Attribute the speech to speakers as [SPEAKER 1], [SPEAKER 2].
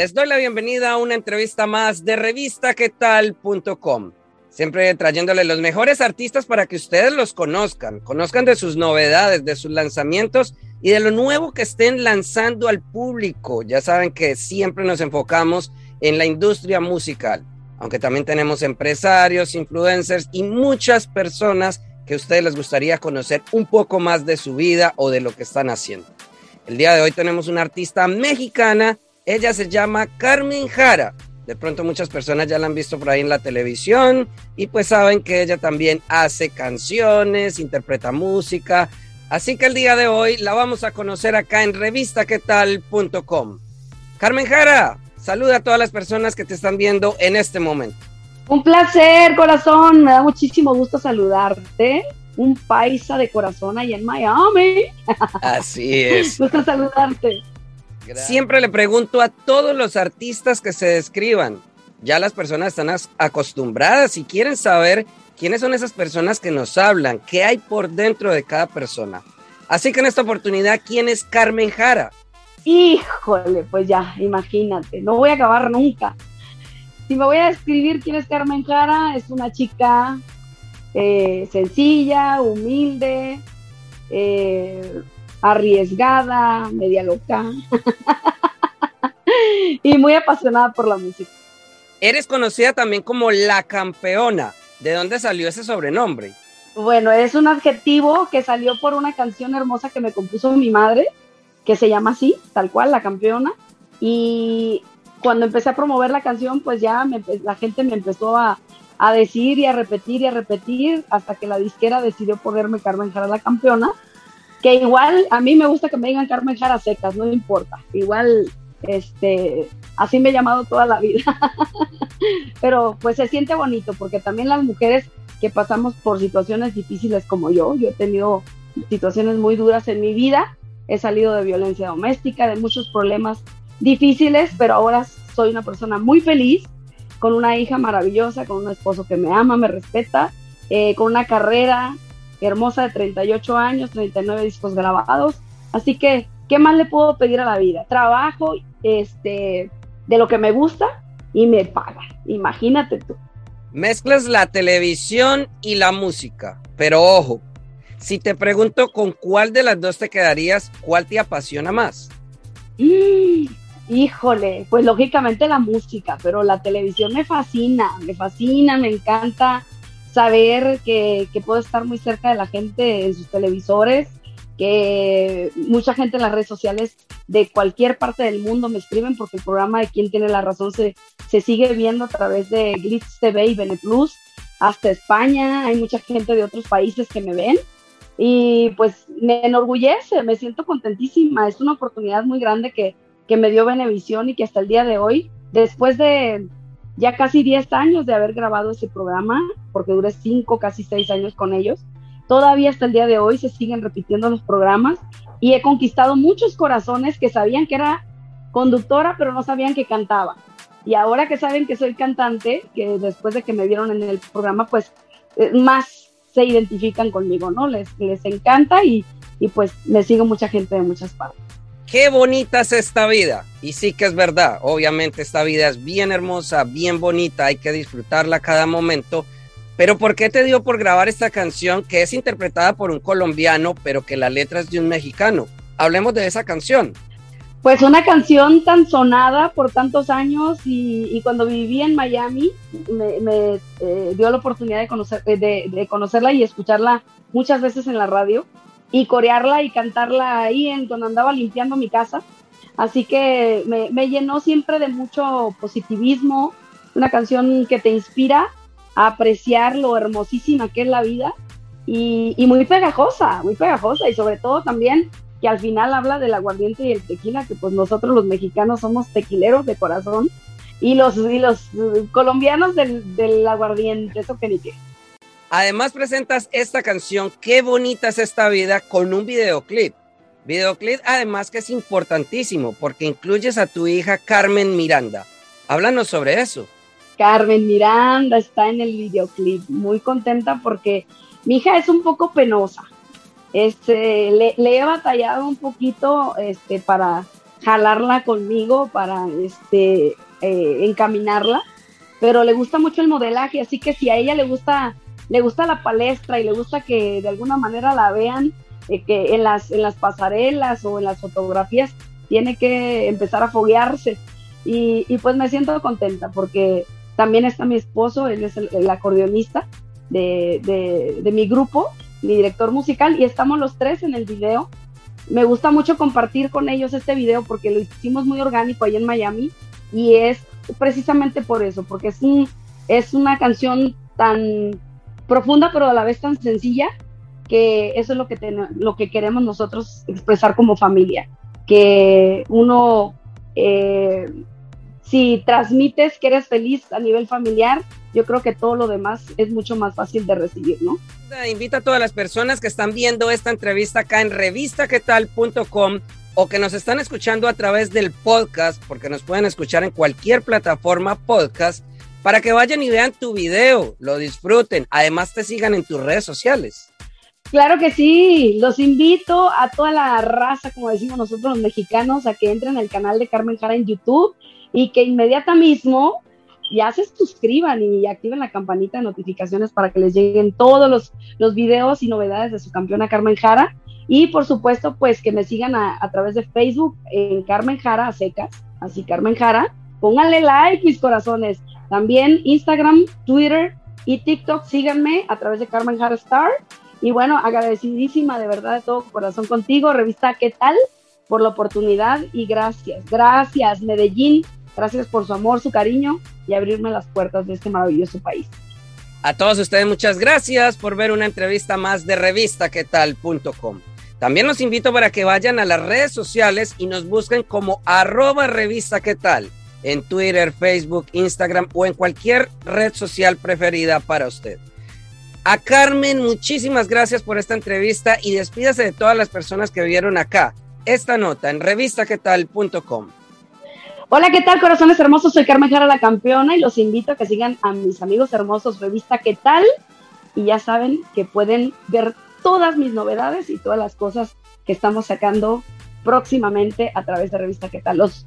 [SPEAKER 1] Les doy la bienvenida a una entrevista más de revistaquetal.com. Siempre trayéndole los mejores artistas para que ustedes los conozcan, conozcan de sus novedades, de sus lanzamientos y de lo nuevo que estén lanzando al público. Ya saben que siempre nos enfocamos en la industria musical, aunque también tenemos empresarios, influencers y muchas personas que a ustedes les gustaría conocer un poco más de su vida o de lo que están haciendo. El día de hoy tenemos una artista mexicana, ella se llama Carmen Jara de pronto muchas personas ya la han visto por ahí en la televisión y pues saben que ella también hace canciones, interpreta música. Así que el día de hoy la vamos a conocer acá en revistaquetal.com. Carmen Jara, saluda a todas las personas que te están viendo en este momento.
[SPEAKER 2] Un placer, corazón. Me da muchísimo gusto saludarte. Un paisa de corazón ahí en Miami.
[SPEAKER 1] Así es.
[SPEAKER 2] Gusto saludarte.
[SPEAKER 1] Siempre le pregunto a todos los artistas que se describan. Ya las personas están acostumbradas y quieren saber quiénes son esas personas que nos hablan, qué hay por dentro de cada persona. Así que en esta oportunidad, ¿quién es Carmen Jara?
[SPEAKER 2] Híjole, pues ya, imagínate, no voy a acabar nunca. Si me voy a describir quién es Carmen Jara, es una chica eh, sencilla, humilde, eh, arriesgada, media loca y muy apasionada por la música.
[SPEAKER 1] Eres conocida también como la campeona. ¿De dónde salió ese sobrenombre?
[SPEAKER 2] Bueno, es un adjetivo que salió por una canción hermosa que me compuso mi madre, que se llama así, tal cual, la campeona. Y cuando empecé a promover la canción, pues ya la gente me empezó a, a, decir y a repetir y a repetir hasta que la disquera decidió ponerme Carmen Jara la campeona que igual a mí me gusta que me digan Carmen Jara secas, no importa, igual este, así me he llamado toda la vida, pero pues se siente bonito porque también las mujeres que pasamos por situaciones difíciles como yo, yo he tenido situaciones muy duras en mi vida, he salido de violencia doméstica, de muchos problemas difíciles, pero ahora soy una persona muy feliz, con una hija maravillosa, con un esposo que me ama, me respeta, eh, con una carrera hermosa de 38 años, 39 discos grabados. Así que, ¿qué más le puedo pedir a la vida? Trabajo este, de lo que me gusta y me paga. Imagínate tú.
[SPEAKER 1] Mezclas la televisión y la música, pero ojo, si te pregunto con cuál de las dos te quedarías, ¿cuál te apasiona más?
[SPEAKER 2] Mm, híjole, pues lógicamente la música, pero la televisión me fascina, me fascina, me encanta saber que, puedo estar muy cerca de la gente en sus televisores, que mucha gente en las redes sociales de cualquier parte del mundo me escriben porque el programa de Quién tiene la razón se, se sigue viendo a través de Glitz TV y Beneplus hasta España, hay mucha gente de otros países que me ven y pues me enorgullece, me siento contentísima, es una oportunidad muy grande que, que me dio Benevisión y que hasta el día de hoy, después de ya casi 10 años de haber grabado ese programa, porque duré 5, casi 6 años con ellos. Todavía hasta el día de hoy se siguen repitiendo los programas y he conquistado muchos corazones que sabían que era conductora, pero no sabían que cantaba. Y ahora que saben que soy cantante, que después de que me vieron en el programa, pues eh, más se identifican conmigo, ¿no? Les, les encanta y, y pues me sigo mucha gente de muchas partes
[SPEAKER 1] qué bonita es esta vida. Y sí que es verdad, obviamente esta vida es bien hermosa, bien bonita, hay que disfrutarla cada momento. Pero ¿por qué te dio por grabar esta canción que es interpretada por un colombiano, pero que la letra es de un mexicano? Hablemos de esa canción.
[SPEAKER 2] Pues una canción tan sonada por tantos años y, cuando viví en Miami me, eh, dio la oportunidad eh, de conocerla y escucharla muchas veces en la radio y corearla y cantarla ahí en donde andaba limpiando mi casa. Así que me, llenó siempre de mucho positivismo, una canción que te inspira a apreciar lo hermosísima que es la vida y, y muy pegajosa, muy pegajosa y sobre todo también que al final habla del aguardiente y el tequila, que pues nosotros los mexicanos somos tequileros de corazón y los, y los colombianos del, del aguardiente, eso que ni qué.
[SPEAKER 1] Además presentas esta canción, Qué bonita es esta vida, con un videoclip. Videoclip además que es importantísimo porque incluyes a tu hija Carmen Miranda. Háblanos sobre eso.
[SPEAKER 2] Carmen Miranda está en el videoclip, muy contenta porque mi hija es un poco penosa. Este, le, he batallado un poquito este, para jalarla conmigo, para este, eh, encaminarla, pero le gusta mucho el modelaje, así que si a ella le gusta, le gusta la palestra y le gusta que de alguna manera la vean, eh, que en las, en las pasarelas o en las fotografías tiene que empezar a foguearse. Y, pues me siento contenta porque también está mi esposo, él es el, acordeonista de, de, de mi grupo, mi director musical, y estamos los tres en el video. Me gusta mucho compartir con ellos este video porque lo hicimos muy orgánico ahí en Miami y es precisamente por eso, porque es, un, es una canción tan profunda pero a la vez tan sencilla que eso es lo que, lo que queremos nosotros expresar como familia, que uno, eh, si transmites que eres feliz a nivel familiar, yo creo que todo lo demás es mucho más fácil de recibir, ¿no?
[SPEAKER 1] Invita a todas las personas que están viendo esta entrevista acá en revistaquetal.com o que nos están escuchando a través del podcast, porque nos pueden escuchar en cualquier plataforma podcast, para que vayan y vean tu video, lo disfruten, además te sigan en tus redes sociales.
[SPEAKER 2] Claro que sí, los invito a toda la raza, como decimos nosotros los mexicanos, a que entren al canal de Carmen Jara en YouTube y que inmediata mismo ya se suscriban y activen la campanita de notificaciones para que les lleguen todos los, los videos y novedades de su campeona Carmen Jara. Y por supuesto, pues que me sigan a, través de Facebook en Carmen Jara a secas, así Carmen Jara. Pónganle like, mis corazones. También Instagram, Twitter y TikTok, síganme a través de Carmen Jara Star. Y bueno, agradecidísima de verdad de todo corazón contigo, revista ¿Qué tal? Por la oportunidad y gracias. Gracias, Medellín. Gracias por su amor, su cariño y abrirme las puertas de este maravilloso país.
[SPEAKER 1] A todos ustedes muchas gracias por ver una entrevista más de revistaquetal.com. También los invito para que vayan a las redes sociales y nos busquen como arroba revista qué tal en Twitter, Facebook, Instagram o en cualquier red social preferida para usted. A Carmen, muchísimas gracias por esta entrevista y despídase de todas las personas que vieron acá esta nota en revistaquetal.com.
[SPEAKER 2] Hola, ¿qué tal, corazones hermosos? Soy Carmen Jara, la campeona, y los invito a que sigan a mis amigos hermosos, Revista ¿Qué tal? Y ya saben que pueden ver todas mis novedades y todas las cosas que estamos sacando próximamente a través de Revista ¿Qué tal? Los